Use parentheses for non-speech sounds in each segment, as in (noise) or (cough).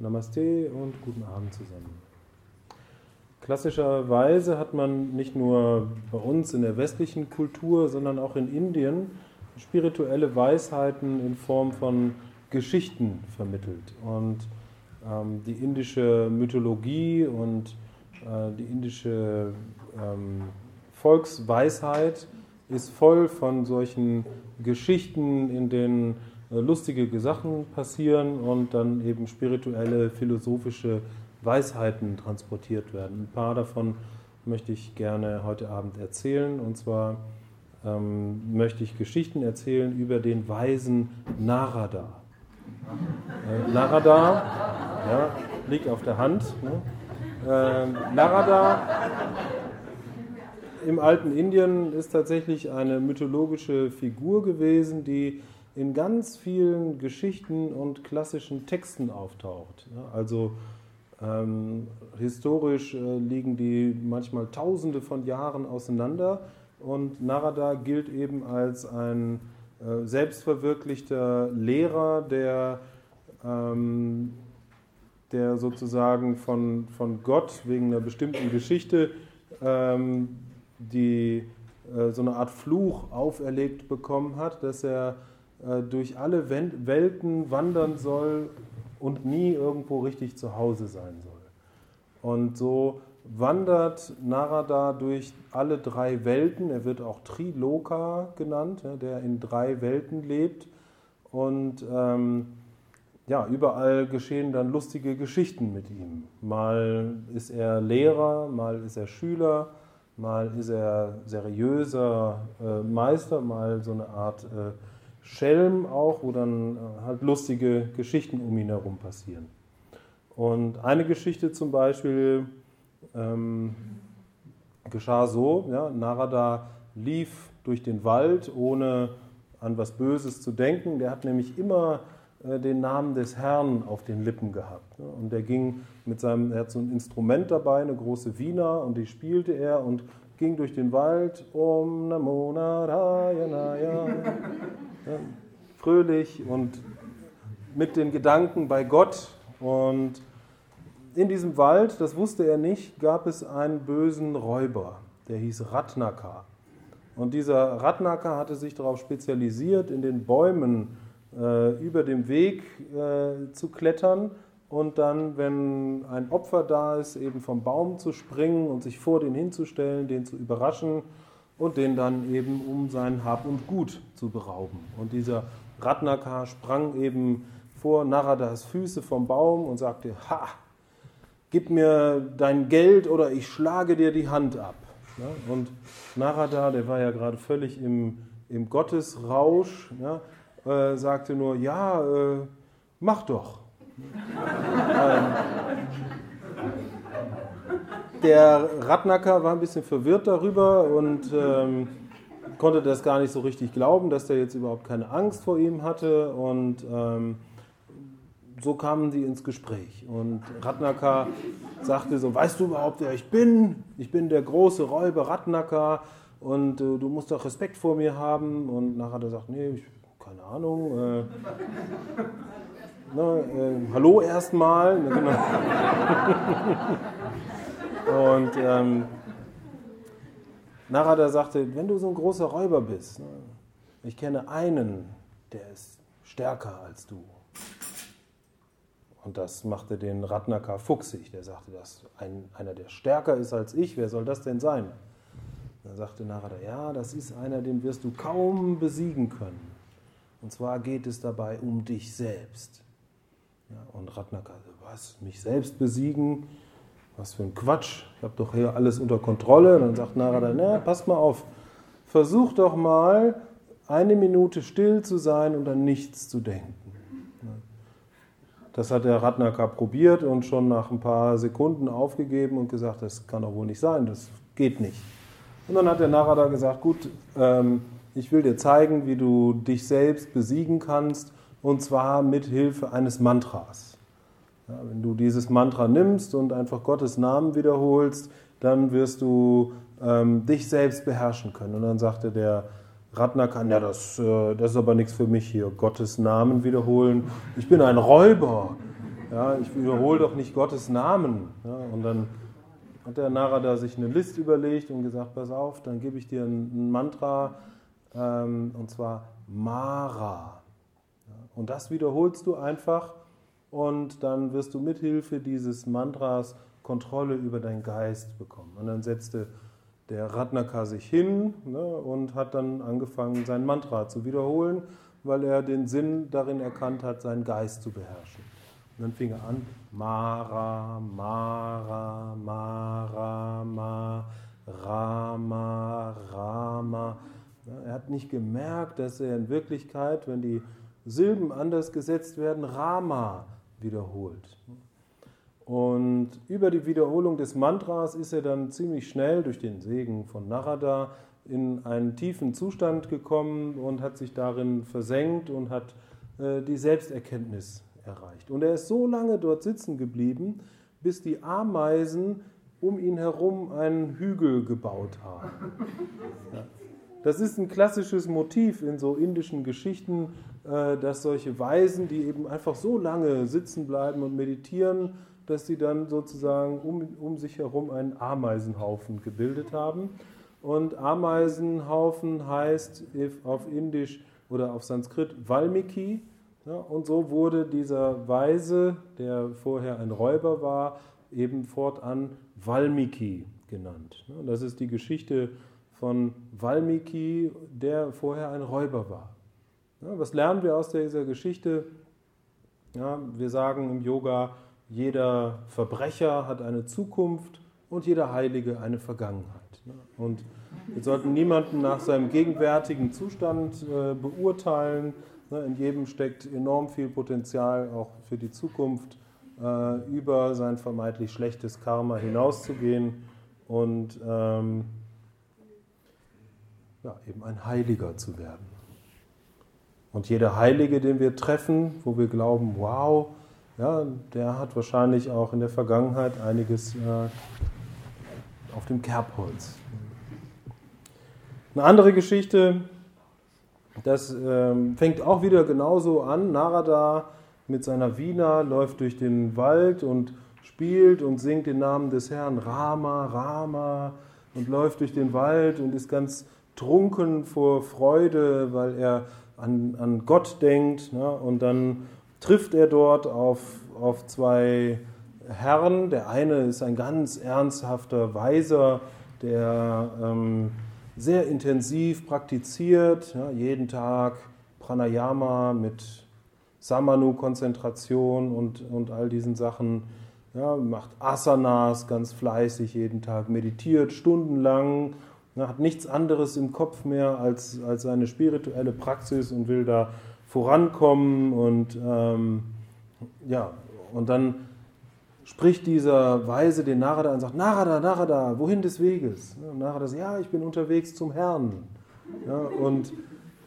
Namaste und guten Abend zusammen. Klassischerweise hat man nicht nur bei uns in der westlichen Kultur, sondern auch in Indien spirituelle Weisheiten in Form von Geschichten vermittelt. Und ähm, die indische Mythologie und äh, die indische ähm, Volksweisheit ist voll von solchen Geschichten, in denen lustige Sachen passieren und dann eben spirituelle, philosophische Weisheiten transportiert werden. Ein paar davon möchte ich gerne heute Abend erzählen. Und zwar ähm, möchte ich Geschichten erzählen über den weisen Narada. Äh, Narada ja, liegt auf der Hand. Ne? Äh, Narada im alten Indien ist tatsächlich eine mythologische Figur gewesen, die in ganz vielen Geschichten und klassischen Texten auftaucht. also ähm, historisch äh, liegen die manchmal tausende von Jahren auseinander und Narada gilt eben als ein äh, selbstverwirklichter Lehrer, der, ähm, der sozusagen von, von Gott wegen einer bestimmten Geschichte ähm, die äh, so eine Art Fluch auferlegt bekommen hat, dass er durch alle Welten wandern soll und nie irgendwo richtig zu Hause sein soll. Und so wandert Narada durch alle drei Welten. Er wird auch Triloka genannt, der in drei Welten lebt. Und ähm, ja, überall geschehen dann lustige Geschichten mit ihm. Mal ist er Lehrer, mal ist er Schüler, mal ist er seriöser äh, Meister, mal so eine Art äh, Schelm auch, wo dann äh, halt lustige Geschichten um ihn herum passieren. Und eine Geschichte zum Beispiel ähm, geschah so, ja, Narada lief durch den Wald, ohne an was Böses zu denken. Der hat nämlich immer äh, den Namen des Herrn auf den Lippen gehabt. Ne? Und der ging mit seinem, er hat so ein Instrument dabei, eine große Wiener, und die spielte er und ging durch den Wald, Om Namo Narayanaya fröhlich und mit den Gedanken bei Gott. Und in diesem Wald, das wusste er nicht, gab es einen bösen Räuber, der hieß Ratnaka. Und dieser Ratnaka hatte sich darauf spezialisiert, in den Bäumen äh, über dem Weg äh, zu klettern und dann, wenn ein Opfer da ist, eben vom Baum zu springen und sich vor den hinzustellen, den zu überraschen und den dann eben um sein Hab und Gut zu berauben. Und dieser Ratnaka sprang eben vor Naradas Füße vom Baum und sagte, ha, gib mir dein Geld oder ich schlage dir die Hand ab. Und Narada, der war ja gerade völlig im, im Gottesrausch, ja, äh, sagte nur, ja, äh, mach doch. Ähm, der Radnacker war ein bisschen verwirrt darüber und ähm, konnte das gar nicht so richtig glauben, dass der jetzt überhaupt keine Angst vor ihm hatte. Und ähm, so kamen sie ins Gespräch. Und Radnacker sagte so, weißt du überhaupt, wer ich bin? Ich bin der große Räuber Radnacker und äh, du musst doch Respekt vor mir haben. Und nachher hat er gesagt, nee, ich, keine Ahnung. Äh, na, äh, hallo erstmal. Genau. Und ähm, Narada sagte, wenn du so ein großer Räuber bist, ne, ich kenne einen, der ist stärker als du. Und das machte den Ratnaka fuchsig. Der sagte, dass ein, einer, der stärker ist als ich, wer soll das denn sein? Dann sagte Narada, ja, das ist einer, den wirst du kaum besiegen können. Und zwar geht es dabei um dich selbst. Ja, und Ratnaka, was, mich selbst besiegen? was für ein Quatsch, ich habe doch hier alles unter Kontrolle. Und dann sagt Narada, na, passt mal auf, versuch doch mal eine Minute still zu sein und an nichts zu denken. Das hat der Ratnaka probiert und schon nach ein paar Sekunden aufgegeben und gesagt, das kann doch wohl nicht sein, das geht nicht. Und dann hat der Narada gesagt, gut, ähm, ich will dir zeigen, wie du dich selbst besiegen kannst, und zwar mit Hilfe eines Mantras. Ja, wenn du dieses Mantra nimmst und einfach Gottes Namen wiederholst, dann wirst du ähm, dich selbst beherrschen können. Und dann sagte der Ratnakan, ja, das, äh, das ist aber nichts für mich hier, Gottes Namen wiederholen. Ich bin ein Räuber. Ja, ich wiederhole doch nicht Gottes Namen. Ja, und dann hat der Narada sich eine List überlegt und gesagt, pass auf, dann gebe ich dir ein, Mantra, ähm, und zwar Mara. Und das wiederholst du einfach und dann wirst du mithilfe dieses Mantras Kontrolle über deinen Geist bekommen. Und dann setzte der Ratnaka sich hin ne, und hat dann angefangen, sein Mantra zu wiederholen, weil er den Sinn darin erkannt hat, seinen Geist zu beherrschen. Und dann fing er an, Mara, Mara, Mara, Ma, Rama, Rama. Er hat nicht gemerkt, dass er in Wirklichkeit, wenn die Silben anders gesetzt werden, Rama wiederholt. Und über die Wiederholung des Mantras ist er dann ziemlich schnell durch den Segen von Narada in einen tiefen Zustand gekommen und hat sich darin versenkt und hat äh, die Selbsterkenntnis erreicht. Und er ist so lange dort sitzen geblieben, bis die Ameisen um ihn herum einen Hügel gebaut haben. (laughs) Ja. Das ist ein klassisches Motiv in so indischen Geschichten, dass solche Weisen, die eben einfach so lange sitzen bleiben und meditieren, dass sie dann sozusagen um, um sich herum einen Ameisenhaufen gebildet haben. Und Ameisenhaufen heißt auf Indisch oder auf Sanskrit Valmiki. Ja, und so wurde dieser Weise, der vorher ein Räuber war, eben fortan Valmiki genannt. Das ist die Geschichte von Valmiki, der vorher ein Räuber war. Ja, was lernen wir aus dieser Geschichte? Ja, wir sagen im Yoga, jeder Verbrecher hat eine Zukunft und jeder Heilige eine Vergangenheit. Und wir sollten niemanden nach seinem gegenwärtigen Zustand äh, beurteilen. In jedem steckt enorm viel Potenzial auch für die Zukunft, äh, über sein vermeintlich schlechtes Karma hinauszugehen und ähm, ja, eben ein Heiliger zu werden. Und jeder Heilige, den wir treffen, wo wir glauben, wow, ja, der hat wahrscheinlich auch in der Vergangenheit einiges äh, auf dem Kerbholz. Eine andere Geschichte, das ähm, fängt auch wieder genauso an. Narada mit seiner Vina läuft durch den Wald und spielt und singt den Namen des Herrn Rama, Rama und läuft durch den Wald und ist ganz trunken vor Freude, weil er an, an Gott denkt. Ne? Und dann trifft er dort auf, auf zwei Herren. Der eine ist ein ganz ernsthafter Weiser, der ähm, sehr intensiv praktiziert, ja, jeden Tag Pranayama mit Samanu-Konzentration und, und all diesen Sachen. Ja, macht Asanas ganz fleißig jeden Tag, meditiert stundenlang er hat nichts anderes im Kopf mehr als, als seine spirituelle Praxis und will da vorankommen und ähm, ja, und dann spricht dieser Weise den Narada und sagt, Narada, Narada, wohin des Weges? Und Narada sagt, ja, ich bin unterwegs zum Herrn. Ja, und,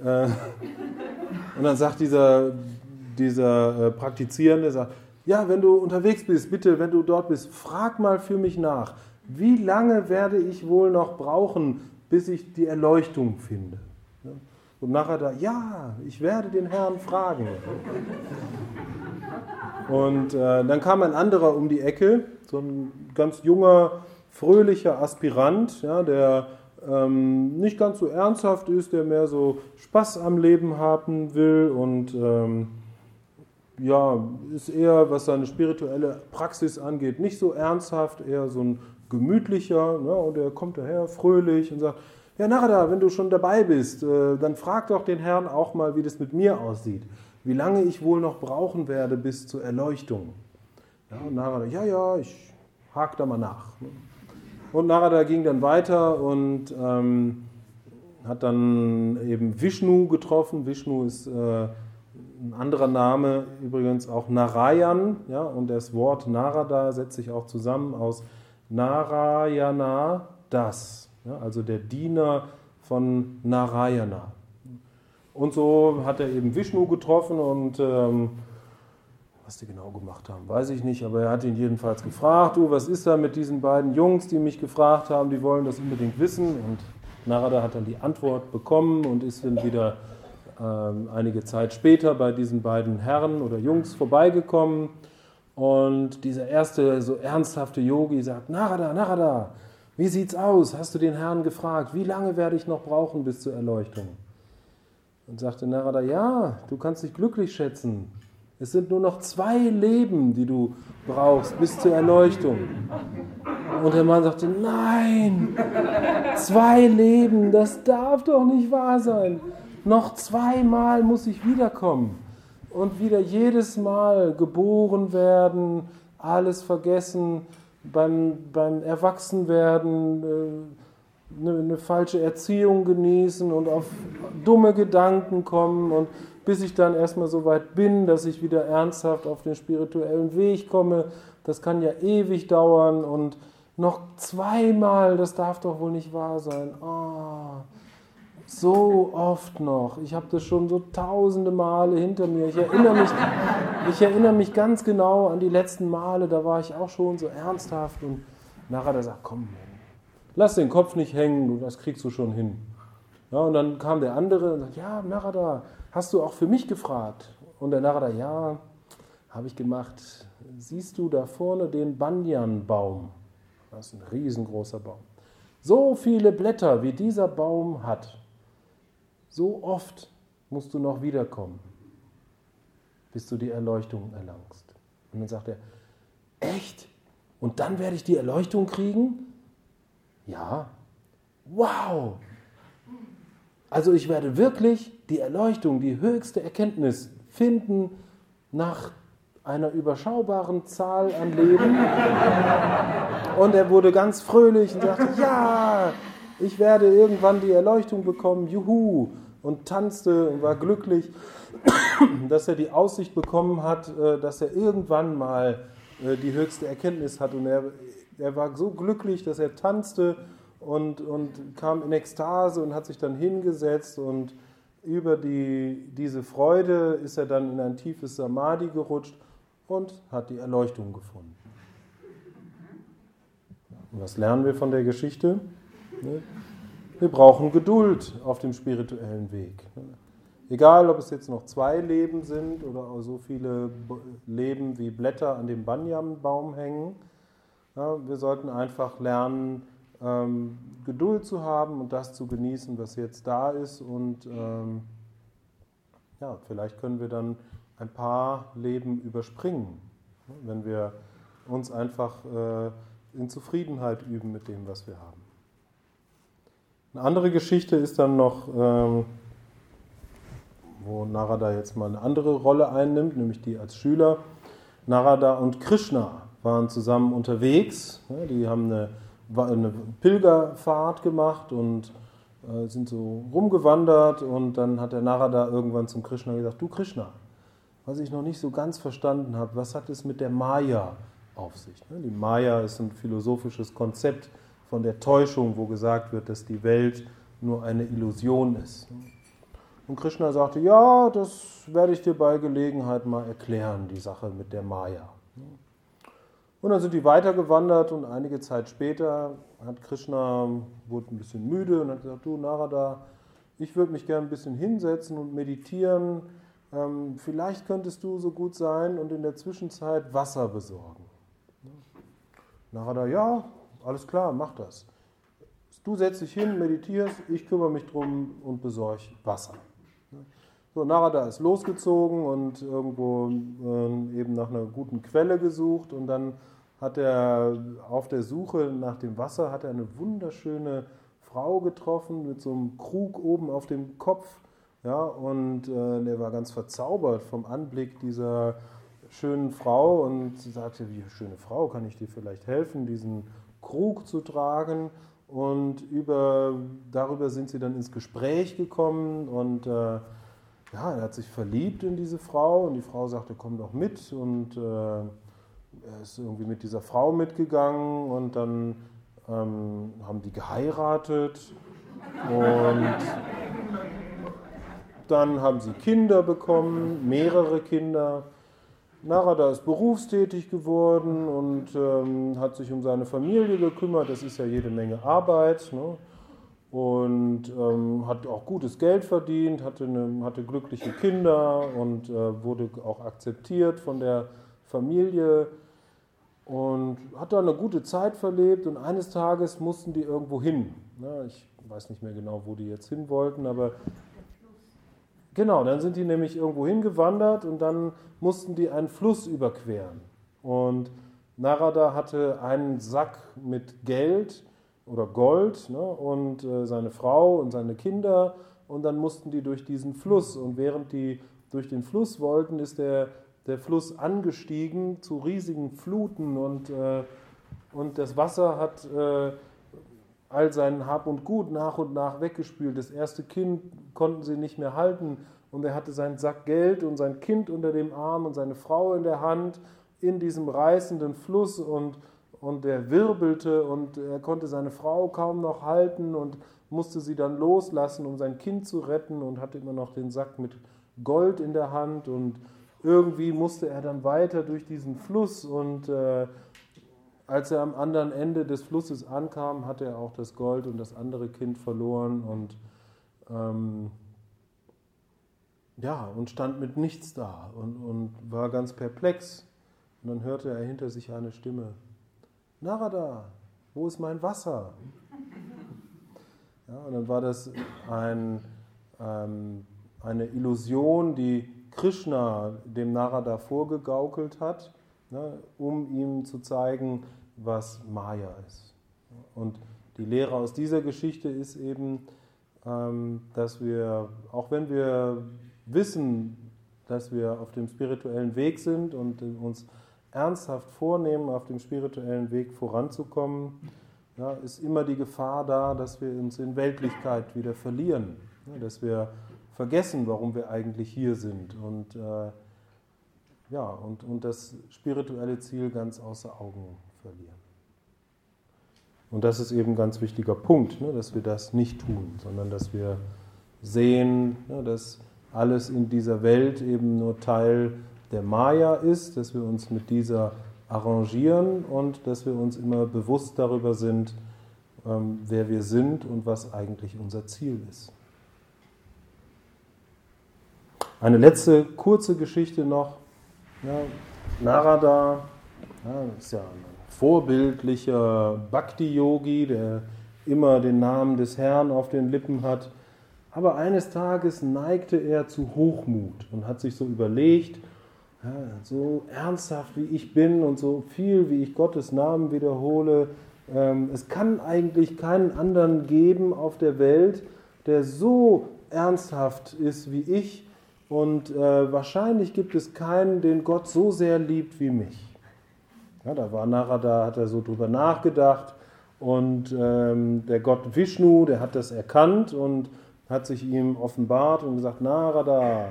äh, (laughs) und dann sagt dieser, dieser äh, Praktizierende, sagt, ja, wenn du unterwegs bist, bitte, wenn du dort bist, frag mal für mich nach wie lange werde ich wohl noch brauchen, bis ich die Erleuchtung finde? Und nachher da, ja, ich werde den Herrn fragen. Und äh, dann kam ein anderer um die Ecke, so ein ganz junger, fröhlicher Aspirant, ja, der ähm, nicht ganz so ernsthaft ist, der mehr so Spaß am Leben haben will und ähm, ja, ist eher, was seine spirituelle Praxis angeht, nicht so ernsthaft, eher so ein gemütlicher. Ne? Und er kommt daher fröhlich und sagt, ja Narada, wenn du schon dabei bist, äh, dann frag doch den Herrn auch mal, wie das mit mir aussieht. Wie lange ich wohl noch brauchen werde bis zur Erleuchtung. Ja, und Narada, ja, ja, ich hake da mal nach. Und Narada ging dann weiter und ähm, hat dann eben Vishnu getroffen. Vishnu ist äh, ein anderer Name, übrigens auch Narayan. Ja, und das Wort Narada setzt sich auch zusammen aus Narayana das, ja, also der Diener von Narayana. Und so hat er eben Vishnu getroffen und ähm, was die genau gemacht haben, weiß ich nicht, aber er hat ihn jedenfalls gefragt, du, was ist da mit diesen beiden Jungs, die mich gefragt haben, die wollen das unbedingt wissen. Und Narada hat dann die Antwort bekommen und ist dann wieder ähm, einige Zeit später bei diesen beiden Herren oder Jungs vorbeigekommen Und dieser erste, so ernsthafte Yogi sagt, Narada, Narada, wie sieht's aus? Hast du den Herrn gefragt, wie lange werde ich noch brauchen bis zur Erleuchtung? Und sagte Narada, ja, du kannst dich glücklich schätzen. Es sind nur noch zwei Leben, die du brauchst bis zur Erleuchtung. Und der Mann sagte, nein, zwei Leben, das darf doch nicht wahr sein. Noch zweimal muss ich wiederkommen und wieder jedes Mal geboren werden, alles vergessen, beim, beim Erwachsenwerden äh, eine, eine falsche Erziehung genießen und auf dumme Gedanken kommen und bis ich dann erstmal so weit bin, dass ich wieder ernsthaft auf den spirituellen Weg komme. Das kann ja ewig dauern und noch zweimal, das darf doch wohl nicht wahr sein. Oh, so oft noch. Ich habe das schon so tausende Male hinter mir. Ich erinnere, mich, ich erinnere mich ganz genau an die letzten Male, da war ich auch schon so ernsthaft und nachher der sagt, komm, lass den Kopf nicht hängen, das kriegst du schon hin. Ja, und dann kam der andere und sagt, ja, Narada, hast du auch für mich gefragt? Und der Narada, ja, habe ich gemacht. Siehst du da vorne den Banyan-Baum? Das ist ein riesengroßer Baum. So viele Blätter, wie dieser Baum hat, so oft musst du noch wiederkommen, bis du die Erleuchtung erlangst. Und dann sagt er, echt? Und dann werde ich die Erleuchtung kriegen? Ja. Wow! Also ich werde wirklich die Erleuchtung, die höchste Erkenntnis finden nach einer überschaubaren Zahl an Leben. Und er wurde ganz fröhlich und sagte, ja, ich werde irgendwann die Erleuchtung bekommen, juhu, und tanzte und war glücklich, (coughs) dass er die Aussicht bekommen hat, äh, dass er irgendwann mal äh, die höchste Erkenntnis hat. Und er, er war so glücklich, dass er tanzte und, und kam in Ekstase und hat sich dann hingesetzt und über die, diese Freude ist er dann in ein tiefes Samadhi gerutscht und hat die Erleuchtung gefunden. Und was lernen wir von der Geschichte? Ne? Wir brauchen Geduld auf dem spirituellen Weg. Ne? Egal, ob es jetzt noch zwei Leben sind oder so viele Leben wie Blätter an dem Banyan-Baum hängen. wir sollten einfach lernen, ähm, Geduld zu haben und das zu genießen, was jetzt da ist. Und ähm, ja, vielleicht können wir dann ein paar Leben überspringen, ne, wenn wir uns einfach äh, in Zufriedenheit üben mit dem, was wir haben. Eine andere Geschichte ist dann noch, ähm, wo Narada jetzt mal eine andere Rolle einnimmt, nämlich die als Schüler. Narada und Krishna waren zusammen unterwegs. Ja, die haben eine eine Pilgerfahrt gemacht und äh, sind so rumgewandert und dann hat der Narada irgendwann zum Krishna gesagt, du Krishna, was ich noch nicht so ganz verstanden habe, was hat es mit der Maya auf sich? Die Maya ist ein philosophisches Konzept von der Täuschung, wo gesagt wird, dass die Welt nur eine Illusion ist. Und Krishna sagte, ja, das werde ich dir bei Gelegenheit mal erklären, die Sache mit der Maya. Und dann sind die weitergewandert und einige Zeit später hat Krishna, wurde ein bisschen müde und hat gesagt, du Narada, ich würde mich gerne ein bisschen hinsetzen und meditieren. Ähm, vielleicht könntest du so gut sein und in der Zwischenzeit Wasser besorgen. Narada, ja, alles klar, mach das. Du setzt dich hin, meditierst, ich kümmere mich drum und besorge Wasser. So, Narada ist losgezogen und irgendwo äh, eben nach einer guten Quelle gesucht und dann hat er auf der Suche nach dem Wasser hat er eine wunderschöne Frau getroffen mit so einem Krug oben auf dem Kopf. Ja, und äh, er war ganz verzaubert vom Anblick dieser schönen Frau und sagte, wie schöne Frau, kann ich dir vielleicht helfen, diesen Krug zu tragen? Und über, darüber sind sie dann ins Gespräch gekommen. Und äh, ja, er hat sich verliebt in diese Frau. Und die Frau sagte, komm doch mit. Und äh, er ist irgendwie mit dieser Frau mitgegangen. Und dann ähm, haben die geheiratet. Und dann haben sie Kinder bekommen, mehrere Kinder. Narada ist berufstätig geworden und ähm, hat sich um seine Familie gekümmert. Das ist ja jede Menge Arbeit. Ne? Und ähm, hat auch gutes Geld verdient, hatte, eine, hatte glückliche Kinder und äh, wurde auch akzeptiert von der Familie und hat da eine gute Zeit verlebt und eines Tages mussten die irgendwo hin. Ich weiß nicht mehr genau, wo die jetzt hin wollten, aber genau, dann sind die nämlich irgendwo hingewandert und dann mussten die einen Fluss überqueren. Und Narada hatte einen Sack mit Geld oder Gold ne, und äh, seine Frau und seine Kinder und dann mussten die durch diesen Fluss und während die durch den Fluss wollten, ist der, der Fluss angestiegen zu riesigen Fluten und, äh, und das Wasser hat äh, all sein Hab und Gut nach und nach weggespült. Das erste Kind konnten sie nicht mehr halten. Und er hatte seinen Sack Geld und sein Kind unter dem Arm und seine Frau in der Hand in diesem reißenden Fluss und, und der wirbelte und er konnte seine Frau kaum noch halten und musste sie dann loslassen, um sein Kind zu retten und hatte immer noch den Sack mit Gold in der Hand und irgendwie musste er dann weiter durch diesen Fluss und äh, als er am anderen Ende des Flusses ankam, hatte er auch das Gold und das andere Kind verloren und ähm, ja, und stand mit nichts da und, und war ganz perplex. Und dann hörte er hinter sich eine Stimme: Narada, wo ist mein Wasser? Ja, und dann war das ein, ähm, eine Illusion, die Krishna dem Narada vorgegaukelt hat, ne, um ihm zu zeigen, was Maya ist. Und die Lehre aus dieser Geschichte ist eben, dass wir, auch wenn wir wissen, dass wir auf dem spirituellen Weg sind und uns ernsthaft vornehmen, auf dem spirituellen Weg voranzukommen, ja, ist immer die Gefahr da, dass wir uns in Weltlichkeit wieder verlieren, ja, dass wir vergessen, warum wir eigentlich hier sind und, äh, ja, und, und das spirituelle Ziel ganz außer Augen verlieren. Und das ist eben ein ganz wichtiger Punkt, ne, dass wir das nicht tun, sondern dass wir sehen, ne, dass alles in dieser Welt eben nur Teil der Maya ist, dass wir uns mit dieser arrangieren und dass wir uns immer bewusst darüber sind, ähm, wer wir sind und was eigentlich unser Ziel ist. Eine letzte kurze Geschichte noch. Ja, Narada ja, ist ja ein vorbildlicher Bhakti-Yogi, der immer den Namen des Herrn auf den Lippen hat. Aber eines Tages neigte er zu Hochmut und hat sich so überlegt, ja, so ernsthaft wie ich bin und so viel wie ich Gottes Namen wiederhole, ähm, es kann eigentlich keinen anderen geben auf der Welt, der so ernsthaft ist wie ich und äh, wahrscheinlich gibt es keinen, den Gott so sehr liebt wie mich. Ja, da war Narada, hat er so drüber nachgedacht und ähm, der Gott Vishnu, der hat das erkannt und hat sich ihm offenbart und gesagt, Narada,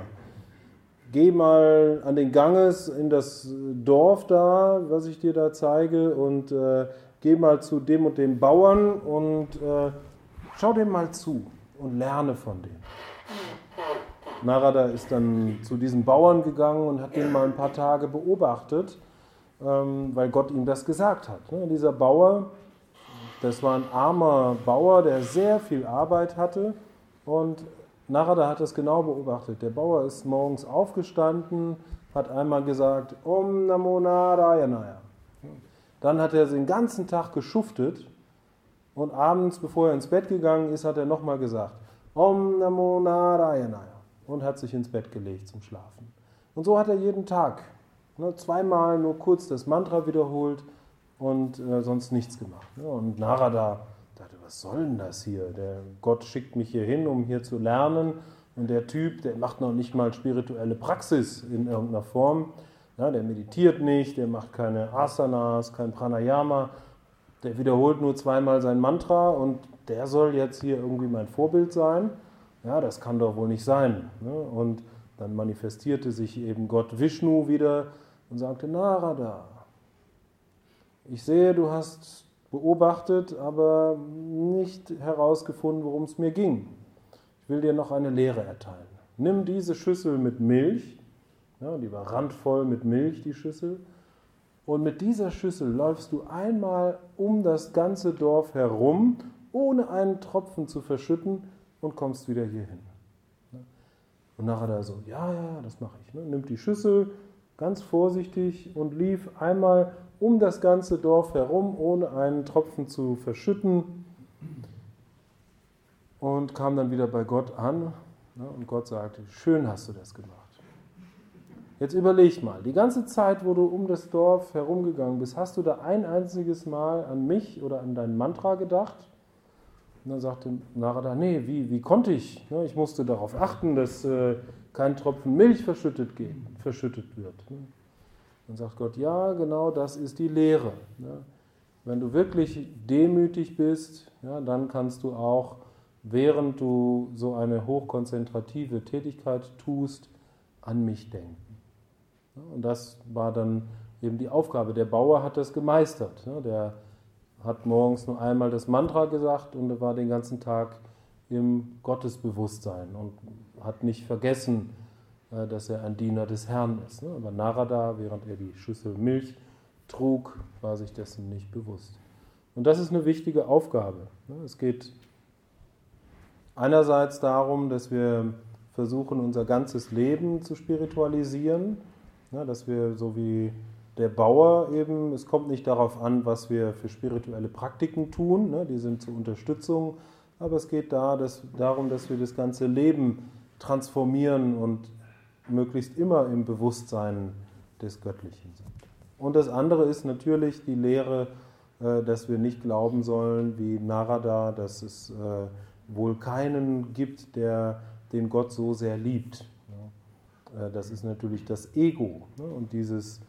geh mal an den Ganges in das Dorf da, was ich dir da zeige und äh, geh mal zu dem und dem Bauern und äh, schau dem mal zu und lerne von dem. Narada ist dann zu diesem Bauern gegangen und hat den mal ein paar Tage beobachtet, weil Gott ihm das gesagt hat. Ne? Dieser Bauer, das war ein armer Bauer, der sehr viel Arbeit hatte und Narada hat das genau beobachtet. Der Bauer ist morgens aufgestanden, hat einmal gesagt, Om Namo Narayanaya. Dann hat er den ganzen Tag geschuftet und abends, bevor er ins Bett gegangen ist, hat er nochmal gesagt, Om Namo Narayanaya und hat sich ins Bett gelegt zum Schlafen. Und so hat er jeden Tag ne, zweimal nur kurz das Mantra wiederholt und äh, sonst nichts gemacht. Ne? Und Narada dachte, was soll denn das hier? Der Gott schickt mich hier hin, um hier zu lernen. Und der Typ, der macht noch nicht mal spirituelle Praxis in irgendeiner Form. Ja, der meditiert nicht, der macht keine Asanas, kein Pranayama. Der wiederholt nur zweimal sein Mantra und der soll jetzt hier irgendwie mein Vorbild sein ja, das kann doch wohl nicht sein. Ne? Und dann manifestierte sich eben Gott Vishnu wieder und sagte, Narada, ich sehe, du hast beobachtet, aber nicht herausgefunden, worum es mir ging. Ich will dir noch eine Lehre erteilen. Nimm diese Schüssel mit Milch, ja, die war randvoll mit Milch, die Schüssel, und mit dieser Schüssel läufst du einmal um das ganze Dorf herum, ohne einen Tropfen zu verschütten, und kommst wieder hier hin. Und nachher da so, ja, ja, das mache ich. Ne? Nimmt die Schüssel, ganz vorsichtig und lief einmal um das ganze Dorf herum, ohne einen Tropfen zu verschütten und kam dann wieder bei Gott an und Gott sagte, schön hast du das gemacht. Jetzt überleg mal, die ganze Zeit, wo du um das Dorf herumgegangen bist, hast du da ein einziges Mal an mich oder an dein Mantra gedacht? Und dann sagte Narada, nee, wie, wie konnte ich? Ich musste darauf achten, dass äh, kein Tropfen Milch verschüttet, geht, verschüttet wird. Dann sagt Gott, ja, genau das ist die Lehre. Wenn du wirklich demütig bist, ja, dann kannst du auch, während du so eine hochkonzentrative Tätigkeit tust, an mich denken. Und das war dann eben die Aufgabe. Der Bauer hat das gemeistert. Der hat morgens nur einmal das Mantra gesagt und war den ganzen Tag im Gottesbewusstsein und hat nicht vergessen, äh, dass er ein Diener des Herrn ist. Aber Narada, während er die Schüssel Milch trug, war sich dessen nicht bewusst. Und das ist eine wichtige Aufgabe. Es geht einerseits darum, dass wir versuchen, unser ganzes Leben zu spiritualisieren Ne, dass wir so wie der Bauer eben, es kommt nicht darauf an, was wir für spirituelle Praktiken tun, ne, die sind zur Unterstützung, aber es geht da, dass, darum, dass wir das ganze Leben transformieren und möglichst immer im Bewusstsein des Göttlichen sind. Und das andere ist natürlich die Lehre, äh, dass wir nicht glauben sollen wie Narada, dass es äh, wohl keinen gibt, der den Gott so sehr liebt. Äh, das ist natürlich das Ego. Ne? Und dieses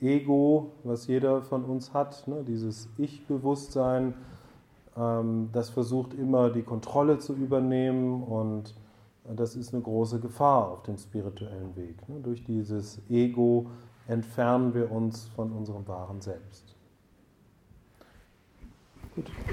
Ego, was jeder von uns hat, ne? dieses Ich-Bewusstsein, das versucht immer die Kontrolle zu übernehmen und äh, das ist eine große Gefahr auf dem spirituellen Weg. Ne? Durch dieses Ego entfernen wir uns von unserem wahren Selbst. Gut.